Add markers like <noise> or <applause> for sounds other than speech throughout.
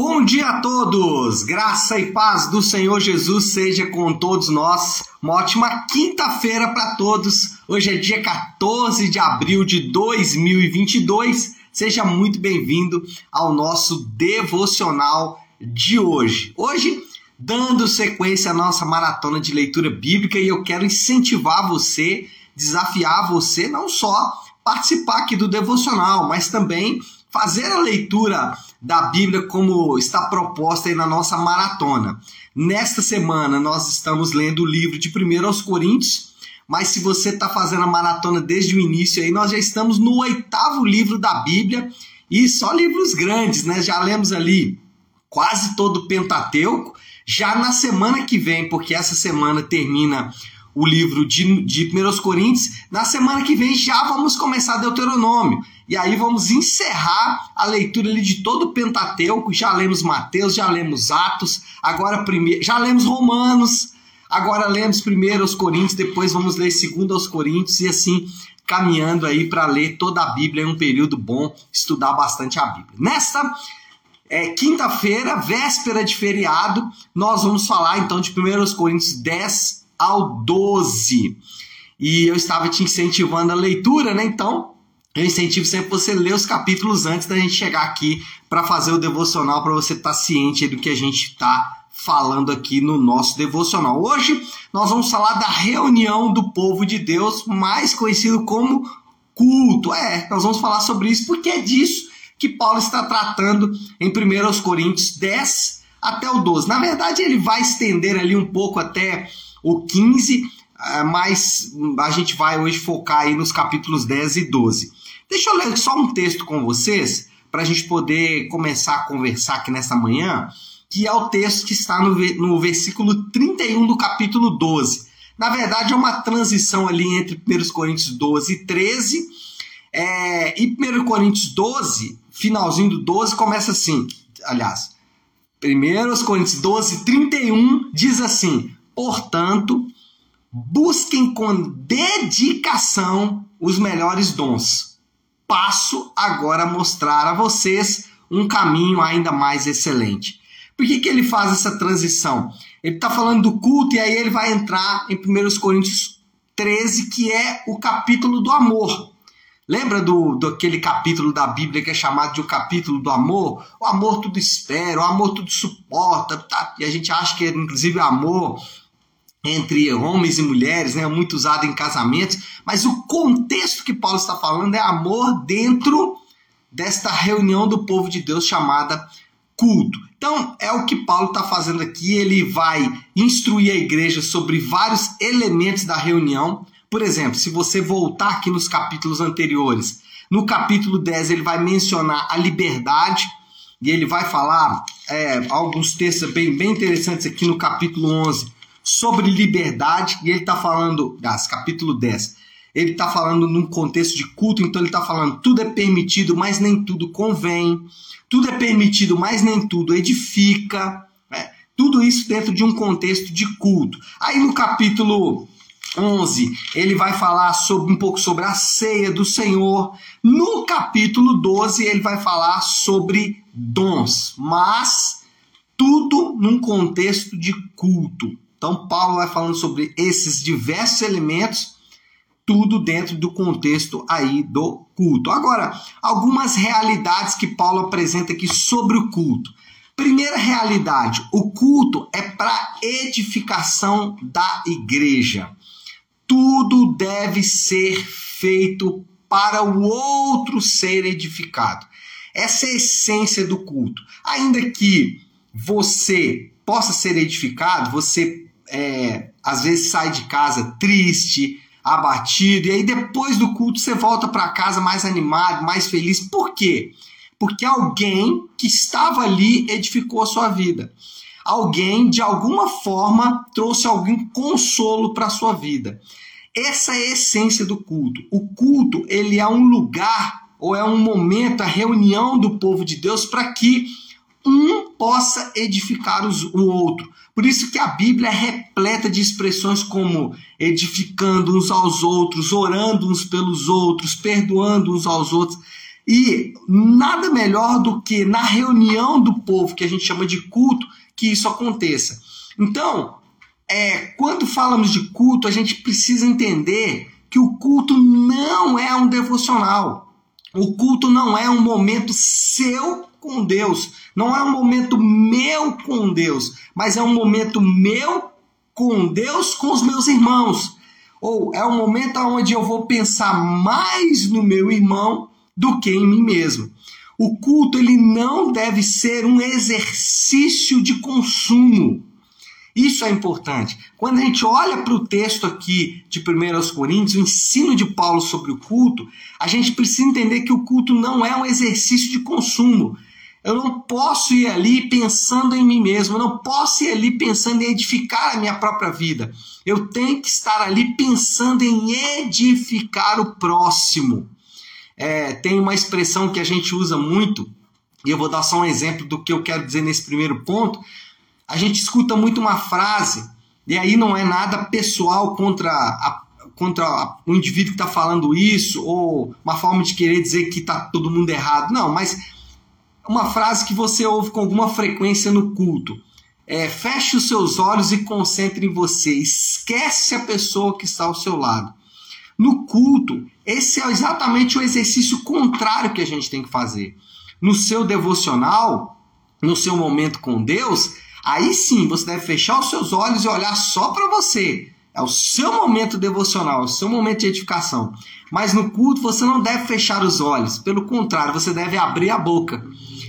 Bom dia a todos! Graça e paz do Senhor Jesus seja com todos nós. Uma ótima quinta-feira para todos. Hoje é dia 14 de abril de 2022. Seja muito bem-vindo ao nosso devocional de hoje. Hoje, dando sequência à nossa maratona de leitura bíblica, e eu quero incentivar você, desafiar você, não só participar aqui do devocional, mas também fazer a leitura da Bíblia como está proposta aí na nossa maratona. Nesta semana nós estamos lendo o livro de 1 aos Coríntios, mas se você está fazendo a maratona desde o início aí, nós já estamos no oitavo livro da Bíblia e só livros grandes, né? Já lemos ali quase todo o Pentateuco. Já na semana que vem, porque essa semana termina o livro de, de 1 Coríntios, na semana que vem já vamos começar Deuteronômio. E aí vamos encerrar a leitura ali de todo o Pentateuco. Já lemos Mateus, já lemos Atos, agora primeiro, já lemos Romanos, agora lemos primeiro Coríntios, depois vamos ler segundo aos Coríntios e assim caminhando aí para ler toda a Bíblia em um período bom, estudar bastante a Bíblia. Nesta é, quinta-feira, véspera de feriado, nós vamos falar então de 1 Coríntios 10 ao 12. E eu estava te incentivando a leitura, né? Então, eu incentivo sempre você ler os capítulos antes da gente chegar aqui para fazer o devocional, para você estar tá ciente do que a gente está falando aqui no nosso devocional. Hoje nós vamos falar da reunião do povo de Deus, mais conhecido como culto. É, nós vamos falar sobre isso porque é disso que Paulo está tratando em 1 Coríntios 10 até o 12. Na verdade, ele vai estender ali um pouco até o 15, eh, mas a gente vai hoje focar aí nos capítulos 10 e 12. Deixa eu ler só um texto com vocês, para a gente poder começar a conversar aqui nessa manhã, que é o texto que está no, no versículo 31 do capítulo 12. Na verdade, é uma transição ali entre 1 Coríntios 12 e 13. É, e 1 Coríntios 12, finalzinho do 12, começa assim. Aliás, 1 Coríntios 12, 31 diz assim: Portanto, busquem com dedicação os melhores dons passo agora a mostrar a vocês um caminho ainda mais excelente. Por que, que ele faz essa transição? Ele está falando do culto e aí ele vai entrar em 1 Coríntios 13, que é o capítulo do amor. Lembra do, do aquele capítulo da Bíblia que é chamado de o capítulo do amor? O amor tudo espera, o amor tudo suporta. Tá? E a gente acha que, inclusive, o amor entre homens e mulheres, né, muito usado em casamentos, mas o contexto que Paulo está falando é amor dentro desta reunião do povo de Deus chamada culto. Então, é o que Paulo está fazendo aqui. Ele vai instruir a igreja sobre vários elementos da reunião. Por exemplo, se você voltar aqui nos capítulos anteriores, no capítulo 10 ele vai mencionar a liberdade e ele vai falar é, alguns textos bem, bem interessantes aqui no capítulo 11 sobre liberdade, e ele está falando, das capítulo 10, ele está falando num contexto de culto, então ele está falando tudo é permitido, mas nem tudo convém, tudo é permitido, mas nem tudo edifica, né? tudo isso dentro de um contexto de culto. Aí no capítulo 11, ele vai falar sobre, um pouco sobre a ceia do Senhor. No capítulo 12, ele vai falar sobre dons, mas tudo num contexto de culto. Então, Paulo vai falando sobre esses diversos elementos, tudo dentro do contexto aí do culto. Agora, algumas realidades que Paulo apresenta aqui sobre o culto. Primeira realidade: o culto é para edificação da igreja. Tudo deve ser feito para o outro ser edificado. Essa é a essência do culto. Ainda que você possa ser edificado, você é, às vezes sai de casa triste, abatido, e aí depois do culto você volta para casa mais animado, mais feliz. Por quê? Porque alguém que estava ali edificou a sua vida. Alguém, de alguma forma, trouxe algum consolo para a sua vida. Essa é a essência do culto. O culto, ele é um lugar ou é um momento, a reunião do povo de Deus para que um possa edificar os, o outro. Por isso que a Bíblia é repleta de expressões como edificando uns aos outros, orando uns pelos outros, perdoando uns aos outros. E nada melhor do que na reunião do povo, que a gente chama de culto, que isso aconteça. Então, é, quando falamos de culto, a gente precisa entender que o culto não é um devocional. O culto não é um momento seu com Deus, não é um momento meu com Deus, mas é um momento meu com Deus, com os meus irmãos. Ou é um momento onde eu vou pensar mais no meu irmão do que em mim mesmo. O culto ele não deve ser um exercício de consumo. Isso é importante. Quando a gente olha para o texto aqui de 1 Coríntios, o ensino de Paulo sobre o culto, a gente precisa entender que o culto não é um exercício de consumo. Eu não posso ir ali pensando em mim mesmo, eu não posso ir ali pensando em edificar a minha própria vida. Eu tenho que estar ali pensando em edificar o próximo. É, tem uma expressão que a gente usa muito, e eu vou dar só um exemplo do que eu quero dizer nesse primeiro ponto. A gente escuta muito uma frase, e aí não é nada pessoal contra, a, contra o indivíduo que está falando isso, ou uma forma de querer dizer que está todo mundo errado. Não, mas uma frase que você ouve com alguma frequência no culto. É, feche os seus olhos e concentre em você. Esquece a pessoa que está ao seu lado. No culto, esse é exatamente o exercício contrário que a gente tem que fazer. No seu devocional, no seu momento com Deus, aí sim você deve fechar os seus olhos e olhar só para você. É o seu momento devocional, é o seu momento de edificação. Mas no culto você não deve fechar os olhos, pelo contrário, você deve abrir a boca.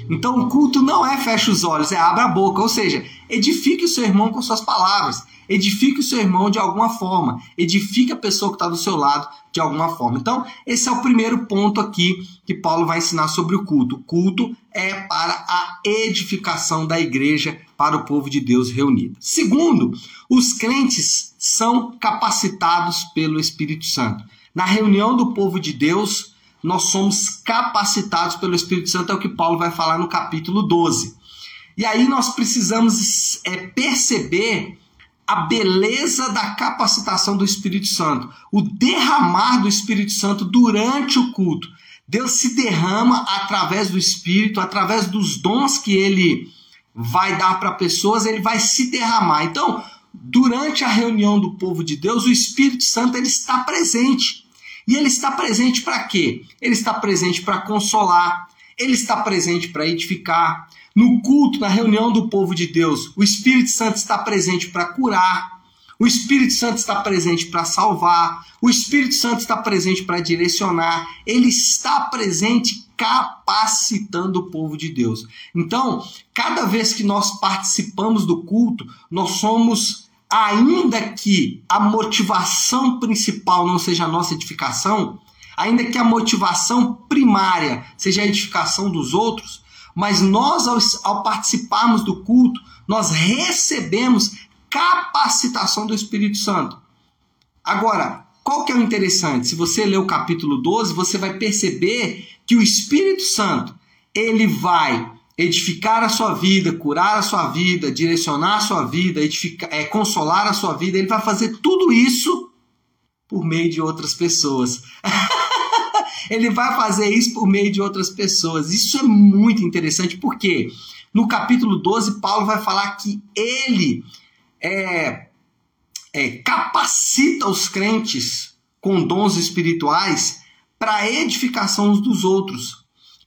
Então o culto não é fecha os olhos, é abra a boca, ou seja, edifique o seu irmão com suas palavras. Edifique o seu irmão de alguma forma. Edifique a pessoa que está do seu lado de alguma forma. Então, esse é o primeiro ponto aqui que Paulo vai ensinar sobre o culto. O culto é para a edificação da igreja, para o povo de Deus reunido. Segundo, os crentes são capacitados pelo Espírito Santo. Na reunião do povo de Deus, nós somos capacitados pelo Espírito Santo, é o que Paulo vai falar no capítulo 12. E aí nós precisamos é, perceber a beleza da capacitação do Espírito Santo, o derramar do Espírito Santo durante o culto. Deus se derrama através do Espírito, através dos dons que ele vai dar para pessoas, ele vai se derramar. Então, durante a reunião do povo de Deus, o Espírito Santo ele está presente. E ele está presente para quê? Ele está presente para consolar, ele está presente para edificar, no culto, na reunião do povo de Deus, o Espírito Santo está presente para curar, o Espírito Santo está presente para salvar, o Espírito Santo está presente para direcionar, ele está presente capacitando o povo de Deus. Então, cada vez que nós participamos do culto, nós somos, ainda que a motivação principal não seja a nossa edificação, ainda que a motivação primária seja a edificação dos outros, mas nós, ao, ao participarmos do culto, nós recebemos capacitação do Espírito Santo. Agora, qual que é o interessante? Se você ler o capítulo 12, você vai perceber que o Espírito Santo, ele vai edificar a sua vida, curar a sua vida, direcionar a sua vida, edificar, é, consolar a sua vida, ele vai fazer tudo isso por meio de outras pessoas. <laughs> ele vai fazer isso por meio de outras pessoas. Isso é muito interessante porque no capítulo 12, Paulo vai falar que ele é, é, capacita os crentes com dons espirituais para edificação uns dos outros.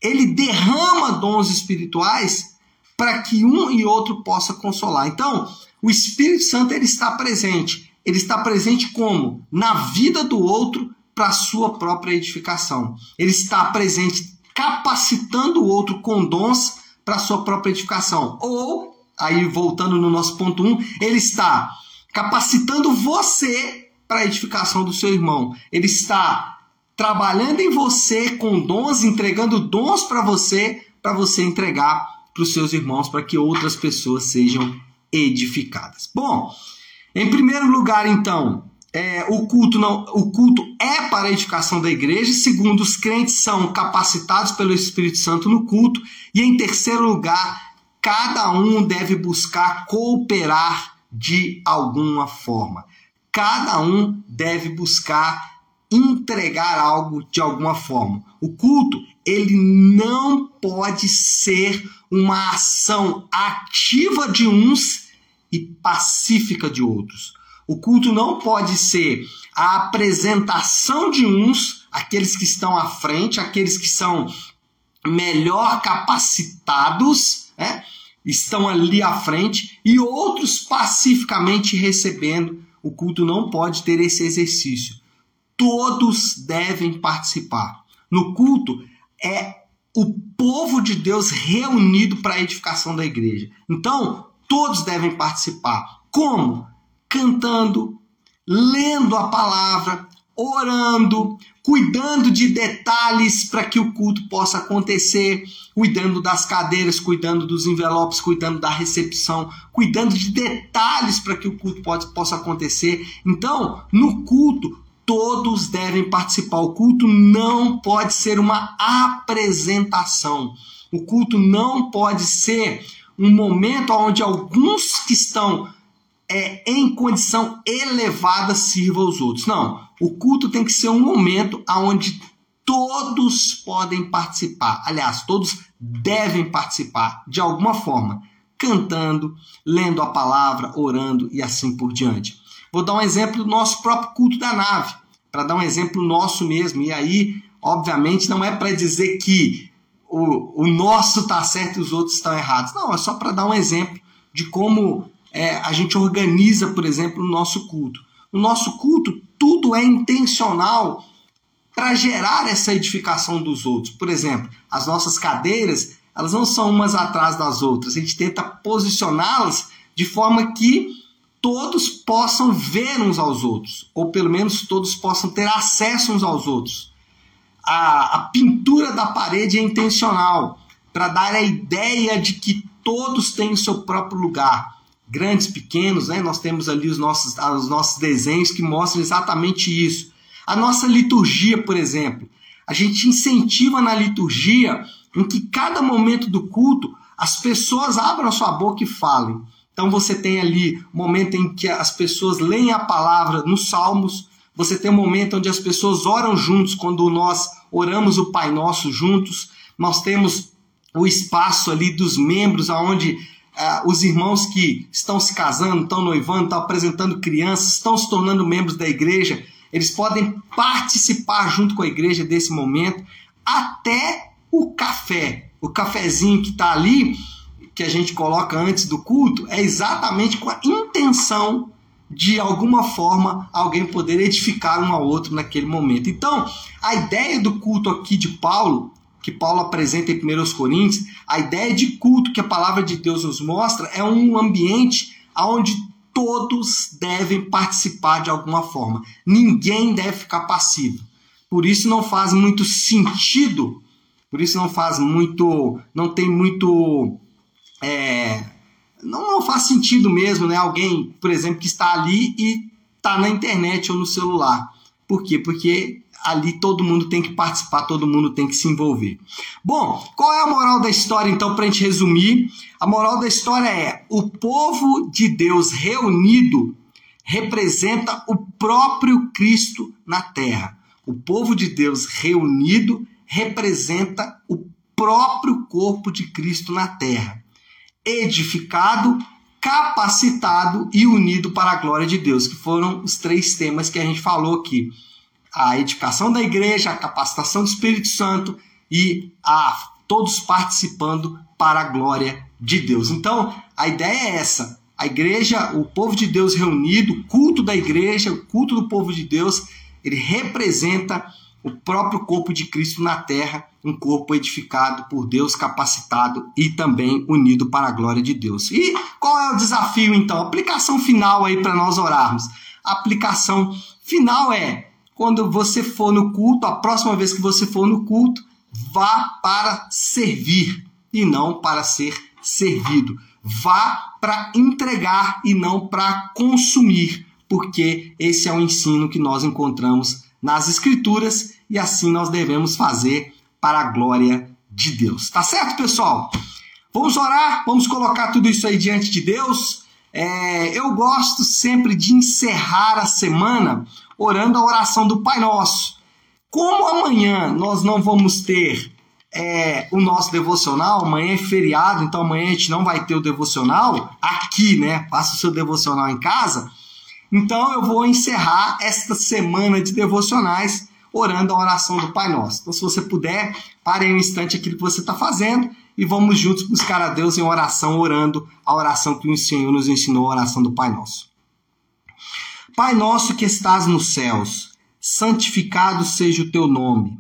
Ele derrama dons espirituais para que um e outro possa consolar. Então, o Espírito Santo ele está presente. Ele está presente como? Na vida do outro para a sua própria edificação. Ele está presente capacitando o outro com dons para a sua própria edificação. Ou, aí voltando no nosso ponto 1, um, ele está capacitando você para a edificação do seu irmão. Ele está trabalhando em você com dons, entregando dons para você, para você entregar para os seus irmãos, para que outras pessoas sejam edificadas. Bom, em primeiro lugar, então, é, o, culto não, o culto é para a edificação da igreja. Segundo, os crentes são capacitados pelo Espírito Santo no culto. E em terceiro lugar, cada um deve buscar cooperar de alguma forma. Cada um deve buscar entregar algo de alguma forma. O culto, ele não pode ser uma ação ativa de uns e pacífica de outros. O culto não pode ser a apresentação de uns, aqueles que estão à frente, aqueles que são melhor capacitados, né? estão ali à frente, e outros pacificamente recebendo. O culto não pode ter esse exercício. Todos devem participar. No culto é o povo de Deus reunido para a edificação da igreja. Então, todos devem participar. Como? Cantando, lendo a palavra, orando, cuidando de detalhes para que o culto possa acontecer, cuidando das cadeiras, cuidando dos envelopes, cuidando da recepção, cuidando de detalhes para que o culto pode, possa acontecer. Então, no culto, todos devem participar. O culto não pode ser uma apresentação. O culto não pode ser um momento onde alguns que estão é, em condição elevada sirvam aos outros. Não. O culto tem que ser um momento onde todos podem participar. Aliás, todos devem participar de alguma forma, cantando, lendo a palavra, orando e assim por diante. Vou dar um exemplo do nosso próprio culto da nave, para dar um exemplo nosso mesmo. E aí, obviamente, não é para dizer que o, o nosso está certo e os outros estão errados. Não, é só para dar um exemplo de como é, a gente organiza, por exemplo, o nosso culto. No nosso culto, tudo é intencional para gerar essa edificação dos outros. Por exemplo, as nossas cadeiras, elas não são umas atrás das outras. A gente tenta posicioná-las de forma que todos possam ver uns aos outros, ou pelo menos todos possam ter acesso uns aos outros. A, a pintura da parede é intencional para dar a ideia de que todos têm o seu próprio lugar. Grandes, pequenos, né? nós temos ali os nossos, os nossos desenhos que mostram exatamente isso. A nossa liturgia, por exemplo, a gente incentiva na liturgia em que cada momento do culto as pessoas abram a sua boca e falem. Então você tem ali momento em que as pessoas leem a palavra nos salmos, você tem um momento onde as pessoas oram juntos quando nós oramos o Pai Nosso juntos. Nós temos o espaço ali dos membros aonde uh, os irmãos que estão se casando, estão noivando, estão apresentando crianças, estão se tornando membros da igreja, eles podem participar junto com a igreja desse momento, até o café, o cafezinho que está ali, que a gente coloca antes do culto é exatamente com a intenção de alguma forma alguém poder edificar um ao outro naquele momento. Então, a ideia do culto aqui de Paulo, que Paulo apresenta em 1 Coríntios, a ideia de culto que a palavra de Deus nos mostra é um ambiente onde todos devem participar de alguma forma. Ninguém deve ficar passivo. Por isso não faz muito sentido, por isso não faz muito, não tem muito é, não, não, faz sentido mesmo, né? Alguém, por exemplo, que está ali e está na internet ou no celular. Por quê? Porque ali todo mundo tem que participar, todo mundo tem que se envolver. Bom, qual é a moral da história, então, para a gente resumir? A moral da história é: o povo de Deus reunido representa o próprio Cristo na terra. O povo de Deus reunido representa o próprio corpo de Cristo na terra edificado, capacitado e unido para a glória de Deus, que foram os três temas que a gente falou aqui. A edificação da igreja, a capacitação do Espírito Santo e a todos participando para a glória de Deus. Então, a ideia é essa. A igreja, o povo de Deus reunido, o culto da igreja, o culto do povo de Deus, ele representa o próprio corpo de Cristo na terra, um corpo edificado por Deus, capacitado e também unido para a glória de Deus. E qual é o desafio então? Aplicação final aí para nós orarmos. A aplicação final é quando você for no culto, a próxima vez que você for no culto, vá para servir e não para ser servido. Vá para entregar e não para consumir, porque esse é o ensino que nós encontramos nas Escrituras e assim nós devemos fazer para a glória de Deus. Tá certo, pessoal? Vamos orar, vamos colocar tudo isso aí diante de Deus. É, eu gosto sempre de encerrar a semana orando a oração do Pai Nosso. Como amanhã nós não vamos ter é, o nosso devocional, amanhã é feriado, então amanhã a gente não vai ter o devocional aqui, né? Faça o seu devocional em casa. Então eu vou encerrar esta semana de devocionais orando a oração do Pai Nosso. Então, se você puder, pare um instante aquilo que você está fazendo e vamos juntos buscar a Deus em oração, orando a oração que o Senhor nos ensinou, a oração do Pai Nosso. Pai nosso que estás nos céus, santificado seja o teu nome.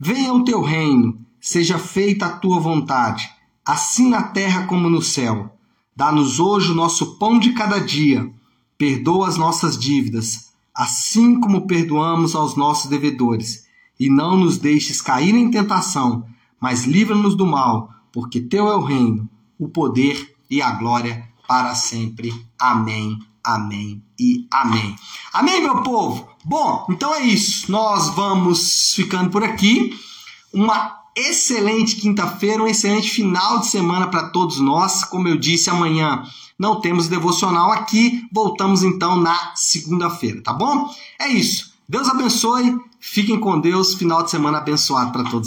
Venha o teu reino, seja feita a tua vontade, assim na terra como no céu. Dá-nos hoje o nosso pão de cada dia. Perdoa as nossas dívidas, assim como perdoamos aos nossos devedores. E não nos deixes cair em tentação, mas livra-nos do mal porque teu é o reino, o poder e a glória para sempre. Amém, amém e amém. Amém, meu povo? Bom, então é isso. Nós vamos ficando por aqui. Uma excelente quinta-feira, um excelente final de semana para todos nós. Como eu disse, amanhã não temos devocional aqui. Voltamos então na segunda-feira, tá bom? É isso. Deus abençoe. Fiquem com Deus. Final de semana abençoado para todos.